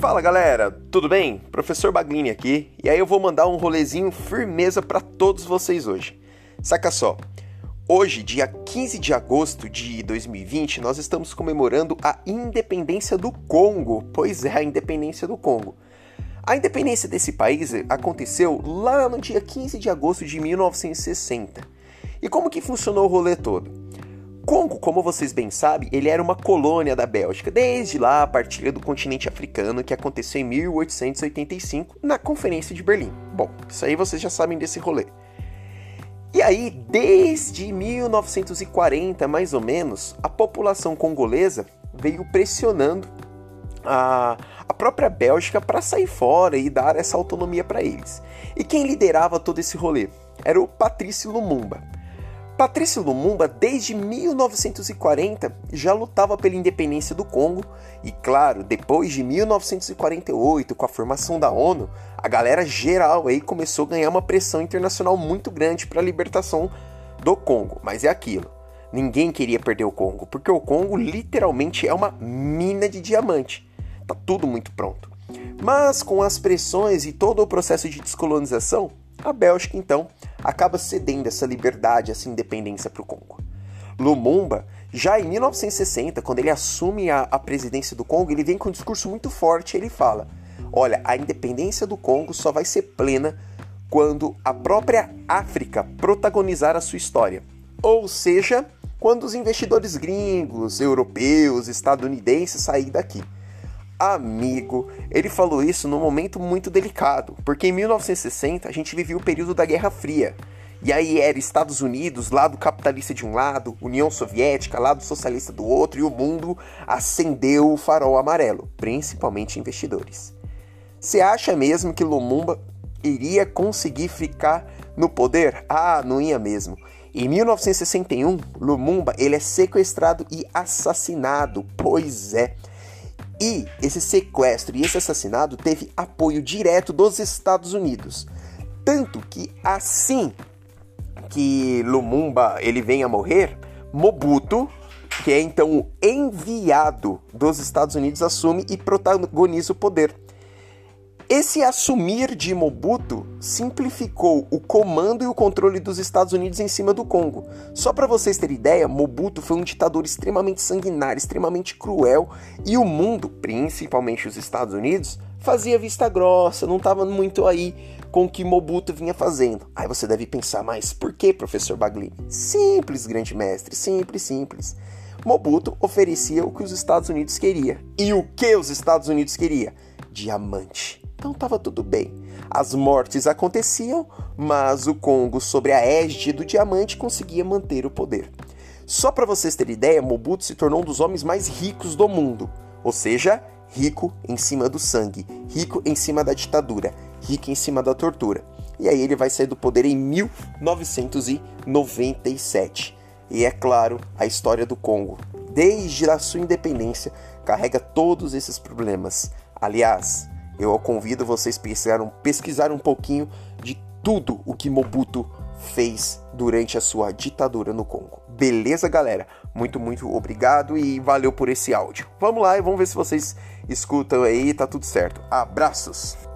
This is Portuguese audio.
Fala galera, tudo bem? Professor Baglini aqui, e aí eu vou mandar um rolezinho firmeza para todos vocês hoje. Saca só, hoje, dia 15 de agosto de 2020, nós estamos comemorando a independência do Congo. Pois é, a independência do Congo. A independência desse país aconteceu lá no dia 15 de agosto de 1960. E como que funcionou o rolê todo? Congo, como vocês bem sabem, ele era uma colônia da Bélgica desde lá a partilha do continente africano que aconteceu em 1885 na Conferência de Berlim. Bom, isso aí vocês já sabem desse rolê. E aí, desde 1940, mais ou menos, a população congolesa veio pressionando a, a própria Bélgica para sair fora e dar essa autonomia para eles. E quem liderava todo esse rolê? Era o Patrício Lumumba. Patrício Lumumba, desde 1940, já lutava pela independência do Congo e, claro, depois de 1948, com a formação da ONU, a galera geral aí começou a ganhar uma pressão internacional muito grande para a libertação do Congo. Mas é aquilo, ninguém queria perder o Congo, porque o Congo literalmente é uma mina de diamante. Tá tudo muito pronto. Mas com as pressões e todo o processo de descolonização, a Bélgica, então, acaba cedendo essa liberdade, essa independência para o Congo. Lumumba, já em 1960, quando ele assume a, a, presidência do Congo, ele vem com um discurso muito forte. Ele fala: Olha, a independência do Congo só vai ser plena quando a própria África protagonizar a sua história. Ou seja, quando os investidores gringos, europeus, estadunidenses saírem daqui amigo. Ele falou isso num momento muito delicado, porque em 1960 a gente vivia o período da Guerra Fria. E aí era Estados Unidos, lado capitalista de um lado, União Soviética, lado socialista do outro, e o mundo acendeu o farol amarelo, principalmente investidores. Você acha mesmo que Lumumba iria conseguir ficar no poder? Ah, não ia mesmo. Em 1961, Lumumba ele é sequestrado e assassinado. Pois é. E esse sequestro e esse assassinato teve apoio direto dos Estados Unidos. Tanto que assim que Lumumba ele vem a morrer, Mobutu, que é então o enviado dos Estados Unidos, assume e protagoniza o poder. Esse assumir de Mobutu simplificou o comando e o controle dos Estados Unidos em cima do Congo. Só para vocês terem ideia, Mobutu foi um ditador extremamente sanguinário, extremamente cruel, e o mundo, principalmente os Estados Unidos, fazia vista grossa, não estava muito aí com o que Mobutu vinha fazendo. Aí você deve pensar, mas por que, professor Baglini? Simples, grande mestre, simples, simples. Mobutu oferecia o que os Estados Unidos queria. E o que os Estados Unidos queria? Diamante. Então estava tudo bem. As mortes aconteciam, mas o Congo, sobre a égide do diamante, conseguia manter o poder. Só para vocês terem ideia, Mobutu se tornou um dos homens mais ricos do mundo, ou seja, rico em cima do sangue, rico em cima da ditadura, rico em cima da tortura. E aí ele vai sair do poder em 1997. E é claro, a história do Congo, desde a sua independência, carrega todos esses problemas. Aliás, eu convido vocês a pesquisar, pesquisar um pouquinho de tudo o que Mobutu fez durante a sua ditadura no Congo. Beleza, galera? Muito, muito obrigado e valeu por esse áudio. Vamos lá e vamos ver se vocês escutam aí, tá tudo certo. Abraços!